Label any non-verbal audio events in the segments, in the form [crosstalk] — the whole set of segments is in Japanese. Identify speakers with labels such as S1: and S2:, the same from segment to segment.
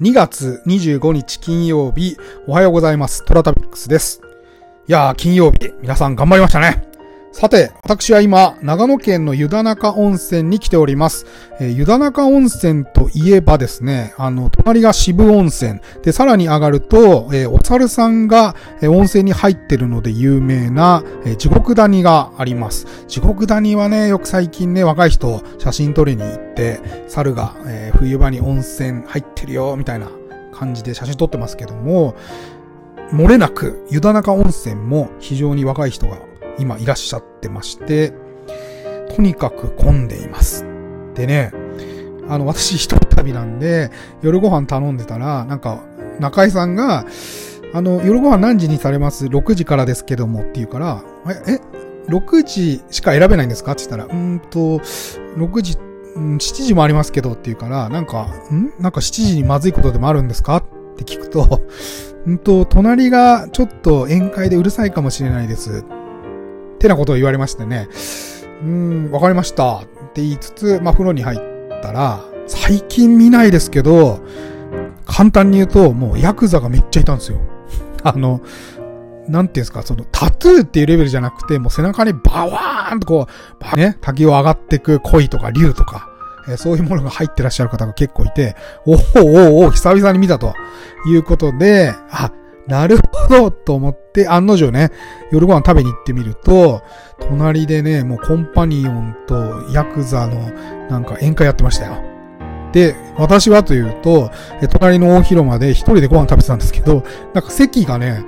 S1: 2月25日金曜日、おはようございます。トラタビックスです。いやー、金曜日、皆さん頑張りましたね。さて、私は今、長野県の湯田中温泉に来ております。えー湯田中温泉といえばですね、あの、隣が渋温泉。で、さらに上がると、えーお猿さんが、えー温泉に入ってるので有名な、えー地獄谷があります。地獄谷はね、よく最近ね、若い人、写真撮りに行って、猿が、えー冬場に温泉入ってるよ、みたいな感じで写真撮ってますけども、漏れなく、湯田中温泉も非常に若い人が今いらっしゃってまして、とにかく混んでいます。でね、あの、私一人旅なんで、夜ご飯頼んでたら、なんか、中井さんが、あの、夜ご飯何時にされます ?6 時からですけどもって言うから、え、え、6時しか選べないんですか？って言ったら、うんと、6時、うん7時もありますけどって言うから、なんか、ん？なんか7時にまずいことでもあるんですか？って聞くと、[laughs] うんと、隣がちょっと宴会でうるさいかもしれないです。ってなことを言われましてね、うーん、わかりました。って言いつつ、まあ、風呂に入ったら、最近見ないですけど、簡単に言うと、もうヤクザがめっちゃいたんですよ。[laughs] あの、なんていうんですか、そのタトゥーっていうレベルじゃなくて、もう背中にバワーンとこう、ね、滝を上がってく鯉とか竜とか、えーそういうものが入ってらっしゃる方が結構いて、おおおお久々に見たということで、あ、なるほどと思って、案の定ね、夜ご飯食べに行ってみると、隣でね、もうコンパニオンとヤクザのなんか宴会やってましたよ。で、私はというと、隣の大広間で一人でご飯食べてたんですけど、なんか席がね、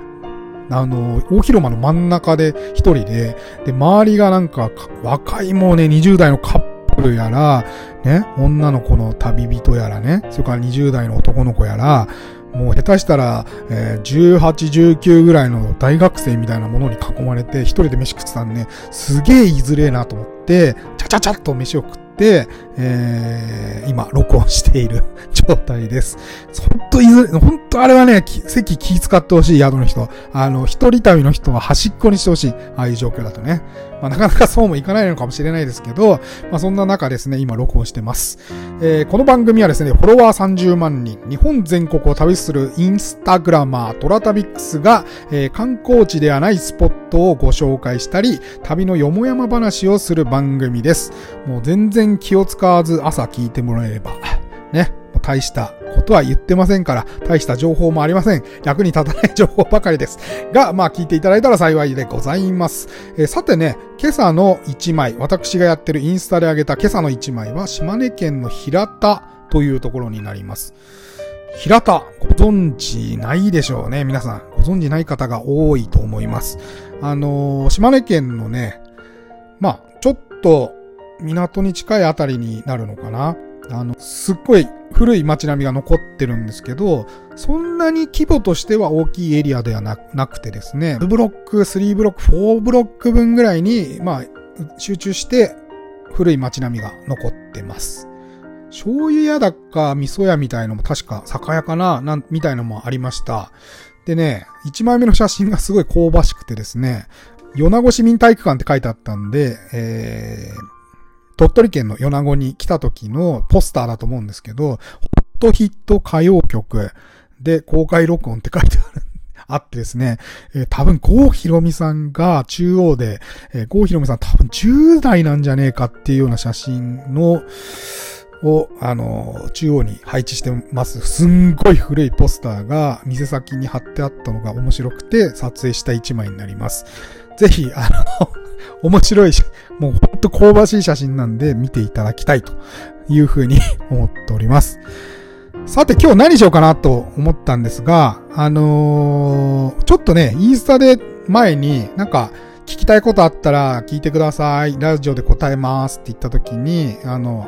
S1: あの、大広間の真ん中で一人で、で、周りがなんか、若いもうね、20代のカップルやら、ね、女の子の旅人やらね、それから20代の男の子やら、もう下手したら、えー18、19ぐらいの大学生みたいなものに囲まれて、一人で飯食ってたんで、ね、すげえ言いづれえなと思って、ちゃちゃちゃっと飯を食って、えー、今、録音している [laughs] 状態です。ほんといづれ、ほんとあれはね、席気使ってほしい宿の人。あの、一人旅の人は端っこにしてほしい。ああいう状況だとね。まあ、なかなかそうもいかないのかもしれないですけど、まあ、そんな中ですね、今録音してます。えーこの番組はですね、フォロワー30万人、日本全国を旅するインスタグラマー、トラタビックスが、えー観光地ではないスポットをご紹介したり、旅のよもやま話をする番組です。もう全然気を使わず朝聞いてもらえれば、ね、大したことは言ってませんから、大した情報もありません。役に立たない情報ばかりです。が、まあ聞いていただいたら幸いでございます。えーさてね、今朝の1枚、私がやってるインスタで上げた今朝の1枚は、島根県の平田というところになります。平田、ご存知ないでしょうね、皆さん。ご存知ない方が多いと思います。あのー島根県のね、まあ、ちょっと港に近いあたりになるのかな。あの、すっごい古い街並みが残ってるんですけど、そんなに規模としては大きいエリアではなくてですね、2ブロック、3ブロック、4ブロック分ぐらいに、まあ、集中して古い街並みが残ってます。醤油屋だか味噌屋みたいのも確か酒屋かななんみたいのもありました。でね、1枚目の写真がすごい香ばしくてですね、米子市民体育館って書いてあったんで、えー、鳥取県の米子に来た時のポスターだと思うんですけど、ホットヒット歌謡曲で公開録音って書いてある。[laughs] あってですね、えー多分、郷ひろみさんが中央で、えー、郷ひろみさん多分10代なんじゃねえかっていうような写真の、を、あの、中央に配置してます。すんごい古いポスターが店先に貼ってあったのが面白くて撮影した一枚になります。ぜひ、あの、面白い、もうほんと香ばしい写真なんで見ていただきたいというふうに [laughs] 思っております。さて今日何しようかなと思ったんですが、あのーちょっとね、インスタで前になんか聞きたいことあったら聞いてください。ラジオで答えますって言った時に、あの、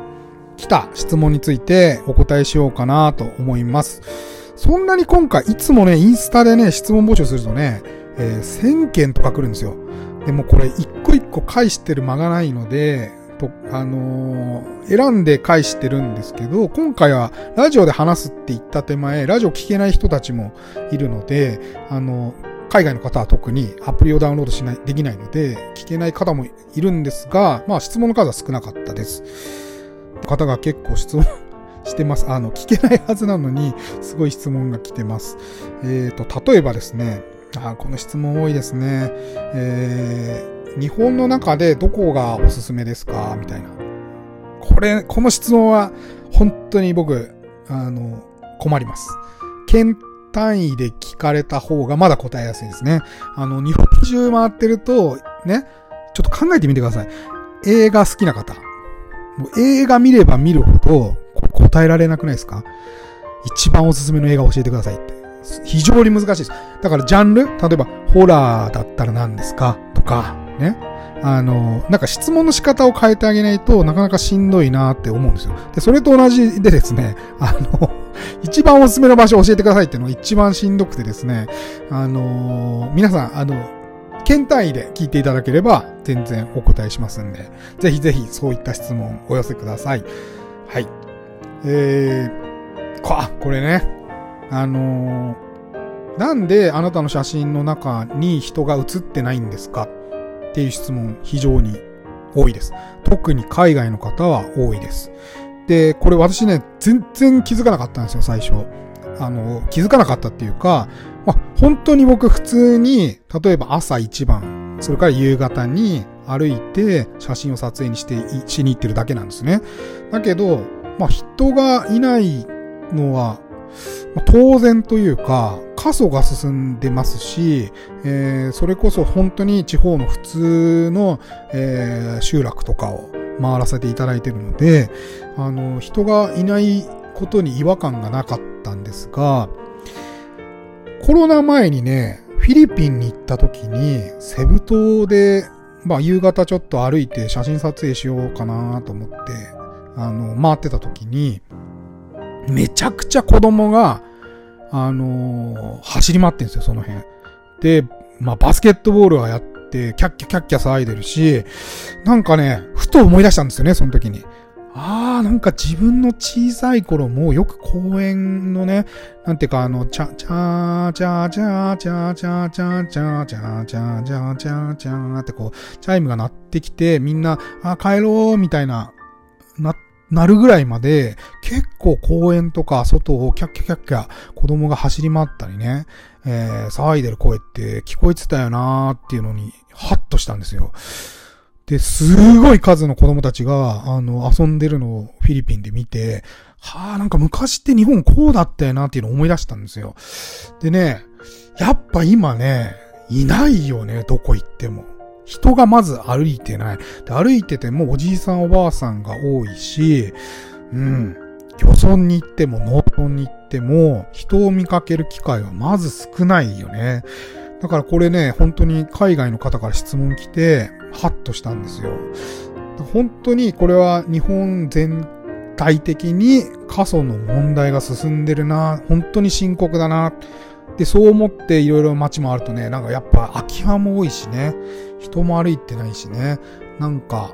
S1: 来た質問についてお答えしようかなと思います。そんなに今回、いつもね、インスタでね、質問募集するとね、えー1000件とか来るんですよ。でもこれ一個一個返してる間がないので、と、あのー選んで返してるんですけど、今回はラジオで話すって言った手前、ラジオ聞けない人たちもいるので、あの海外の方は特にアプリをダウンロードしない、できないので、聞けない方もいるんですが、まあ質問の数は少なかったです。方が結構質問 [laughs] してます。あの、聞けないはずなのに、すごい質問が来てます。えっ、ー、と、例えばですね、あ、この質問多いですね。えー、日本の中でどこがおすすめですか？みたいな。これ、この質問は、本当に僕、あの、困ります。県単位で聞かれた方がまだ答えやすいですね。あの、日本中回ってると、ね、ちょっと考えてみてください。映画好きな方。もう映画見れば見るほど答えられなくないですか？一番おすすめの映画教えてくださいって。非常に難しいです。だからジャンル例えば、ホラーだったら何ですか？とか、ね。あの、なんか質問の仕方を変えてあげないとなかなかしんどいなって思うんですよ。で、それと同じでですね、あの、[laughs] 一番おすすめの場所を教えてくださいっていうのが一番しんどくてですね、あの、皆さん、あの、県単位で聞いていただければ全然お答えしますんで、ぜひぜひそういった質問お寄せください。はい。えー、こ、これね、あのー、なんであなたの写真の中に人が写ってないんですか？っていう質問非常に多いです。特に海外の方は多いです。で、これ私ね、全然気づかなかったんですよ、最初。あの、気づかなかったっていうか、ま、本当に僕普通に、例えば朝一番、それから夕方に歩いて写真を撮影にして、しに行ってるだけなんですね。だけど、まあ、人がいないのは、当然というか、過疎が進んでますし、えー、それこそ本当に地方の普通の、えー、集落とかを回らせていただいてるので、あの、人がいないことに違和感がなかったんですが、コロナ前にね、フィリピンに行った時に、セブ島で、まあ夕方ちょっと歩いて写真撮影しようかなと思って、あの、回ってた時に、めちゃくちゃ子供が、あのー、走り回ってんですよ、その辺。で、まあバスケットボールはやって、キャッキャキャッキャ騒いでるし、なんかね、ふと思い出したんですよね、その時に。ああ、なんか自分の小さい頃もよく公園のね、なんていうかあの、チャ、チャー、チャー、チャー、チャー、チャー、チャー、チャー、チャー、チャー、チャー、チャー、チャーってこう、チャイムが鳴ってきて、みんな、あ、帰ろう、みたいな、な、なるぐらいまで、結構公園とか外をキャッキャキャッキャ子供が走り回ったりね、えー、騒いでる声って聞こえてたよなーっていうのに、ハッとしたんですよ。で、すごい数の子供たちが、あの、遊んでるのをフィリピンで見て、はあ、なんか昔って日本こうだったよなっていうのを思い出したんですよ。でね、やっぱ今ね、いないよね、どこ行っても。人がまず歩いてない。で歩いててもおじいさんおばあさんが多いし、うん。漁村に行っても農村に行っても人を見かける機会はまず少ないよね。だからこれね、本当に海外の方から質問来て、ハッとしたんですよ。本当にこれは日本全体的に過疎の問題が進んでるな、本当に深刻だな。で、そう思っていろいろ街もあるとね、なんかやっぱ空き家も多いしね、人も歩いてないしね、なんか、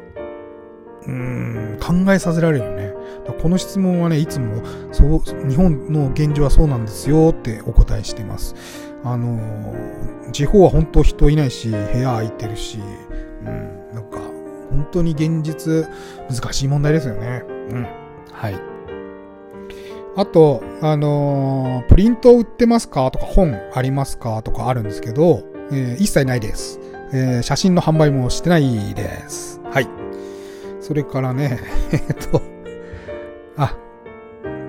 S1: うーん、考えさせられるよね。この質問はね、いつも、そう、日本の現状はそうなんですよってお答えしてます。あのー、地方は本当人いないし、部屋空いてるし、うん、なんか、本当に現実、難しい問題ですよね。うん。はい。あと、あのー、プリント売ってますかとか本ありますかとかあるんですけど、えー、一切ないです。えー、写真の販売もしてないです。はい。それからね、[laughs] えっと、あ、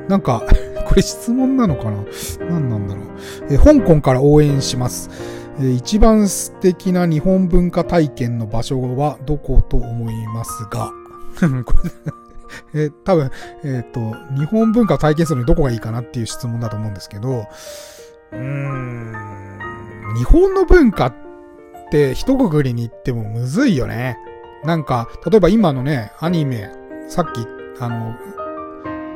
S1: なんか [laughs] これ質問なのかな？何なんだろう？えー、香港から応援します。えー、一番素敵な日本文化体験の場所はどこと思いますが、こ [laughs] れえー、多分、えっ、と、日本文化を体験するのにどこがいいかなっていう質問だと思うんですけど、うーん、日本の文化って一括りに言ってもむずいよね。なんか、例えば今のね、アニメ、さっき、あの、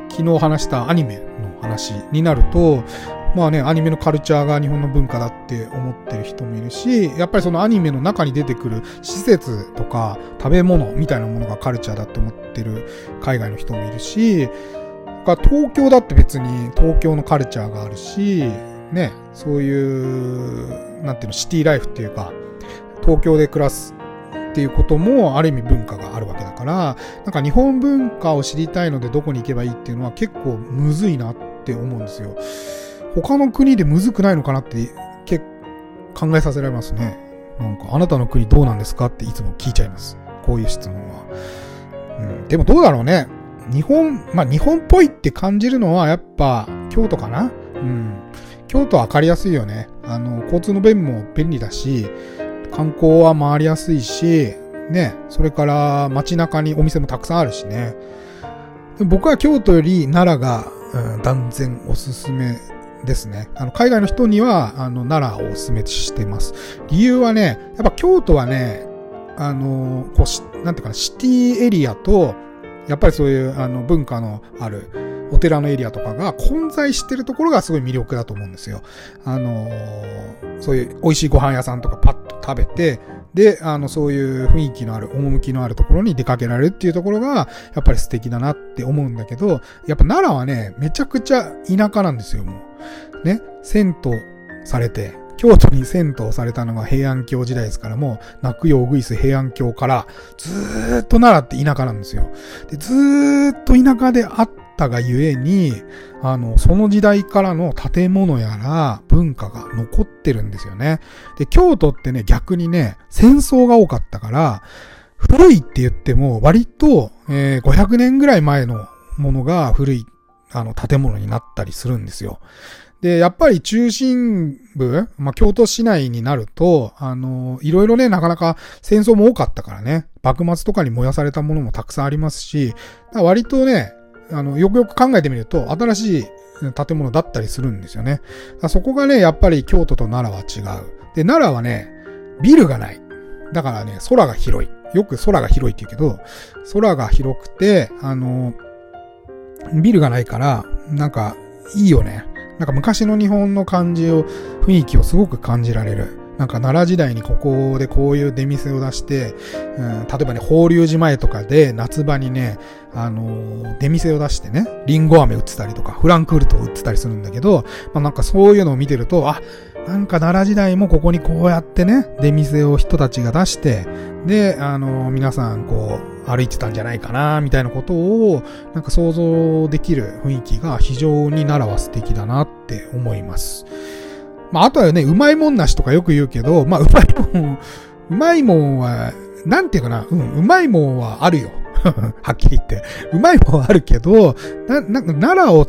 S1: 昨日話したアニメの話になると、まあね、アニメのカルチャーが日本の文化だって思ってる人もいるし、やっぱりそのアニメの中に出てくる施設とか食べ物みたいなものがカルチャーだって思ってる海外の人もいるし、東京だって別に東京のカルチャーがあるし、ね、そういう、なんていうの、シティライフっていうか、東京で暮らすっていうこともある意味文化があるわけだから、なんか日本文化を知りたいのでどこに行けばいいっていうのは結構むずいなって思うんですよ。他の国でむずくないのかなって結構考えさせられますね。なんかあなたの国どうなんですかっていつも聞いちゃいます。こういう質問は。うん、でもどうだろうね。日本、まあ日本っぽいって感じるのはやっぱ京都かなうん。京都はわかりやすいよね。あの、交通の便も便利だし、観光は回りやすいし、ね、それから街中にお店もたくさんあるしね。僕は京都より奈良が、うん、断然おすすめですね。あの、海外の人には、あの、奈良をおすすめしてます。理由はね、やっぱ京都はね、あの、こう、なんていうかな、シティエリアと、やっぱりそういう、あの、文化のある、お寺のエリアとかが混在してるところがすごい魅力だと思うんですよ。あの、そういう美味しいご飯屋さんとかパッと食べて、で、あの、そういう雰囲気のある、趣のあるところに出かけられるっていうところが、やっぱり素敵だなって思うんだけど、やっぱ奈良はね、めちゃくちゃ田舎なんですよ、もう。ね、銭湯されて、京都に銭湯されたのが平安京時代ですからもう、泣くようぐいす平安京から、ずーっと奈良って田舎なんですよ。で、ずーっと田舎であっったがゆえに、あの、その時代からの建物やら文化が残ってるんですよね。で、京都ってね、逆にね、戦争が多かったから、古いって言っても割と、えー、500年ぐらい前のものが古い、あの、建物になったりするんですよ。で、やっぱり中心部、まあ、京都市内になると、あの、いろいろね、なかなか戦争も多かったからね、幕末とかに燃やされたものもたくさんありますし、割とね、あの、よくよく考えてみると、新しい建物だったりするんですよね。そこがね、やっぱり京都と奈良は違う。で、奈良はね、ビルがない。だからね、空が広い。よく空が広いって言うけど、空が広くて、あの、ビルがないから、なんか、いいよね。なんか昔の日本の感じを、雰囲気をすごく感じられる。なんか奈良時代にここでこういう出店を出して、うん、例えばね、法隆寺前とかで夏場にね、あのー、出店を出してね、リンゴ飴売ってたりとか、フランクフルトを売ってたりするんだけど、まあなんかそういうのを見てると、あ、なんか奈良時代もここにこうやってね、出店を人たちが出して、で、あのー、皆さんこう、歩いてたんじゃないかな、みたいなことを、なんか想像できる雰囲気が非常に奈良は素敵だなって思います。まあ、あとはね、うまいもんなしとかよく言うけど、まあ、うまいもん、うまいもんは、なんていうかな、うん、うまいもんはあるよ。[laughs] はっきり言って。うまいもんはあるけど、な、なんか、奈良を、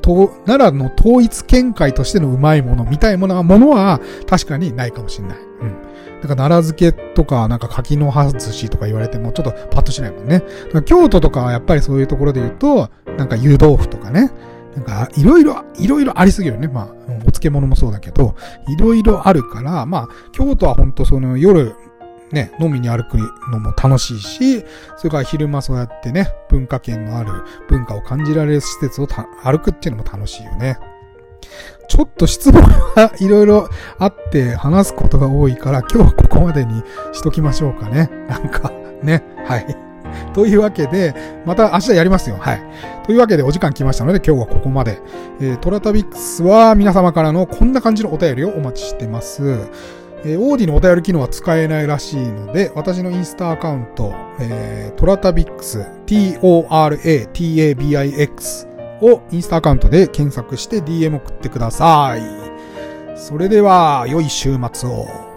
S1: 奈良の統一見解としてのうまいもの、みたいものはものは、確かにないかもしれない。うん。だから奈良漬けとか、なんか柿の葉寿司とか言われても、ちょっとパッとしないもんね。京都とかはやっぱりそういうところで言うと、なんか湯豆腐とかね。なんか、いろいろ、いろいろありすぎるね。まあ、お漬物もそうだけど、いろいろあるから、まあ、京都は本当その夜、ね、飲みに歩くのも楽しいし、それから昼間そうやってね、文化圏のある文化を感じられる施設を歩くっていうのも楽しいよね。ちょっと質問がいろいろあって話すことが多いから、今日はここまでにしときましょうかね。なんか、ね、はい。[laughs] というわけで、また明日やりますよ。はい。というわけでお時間来ましたので今日はここまで。えー、トラタビックスは皆様からのこんな感じのお便りをお待ちしてます。えー、オーディのお便り機能は使えないらしいので、私のインスタアカウント、えー、トラタビックス、t-o-r-a-t-a-b-i-x をインスタアカウントで検索して DM 送ってください。それでは、良い週末を。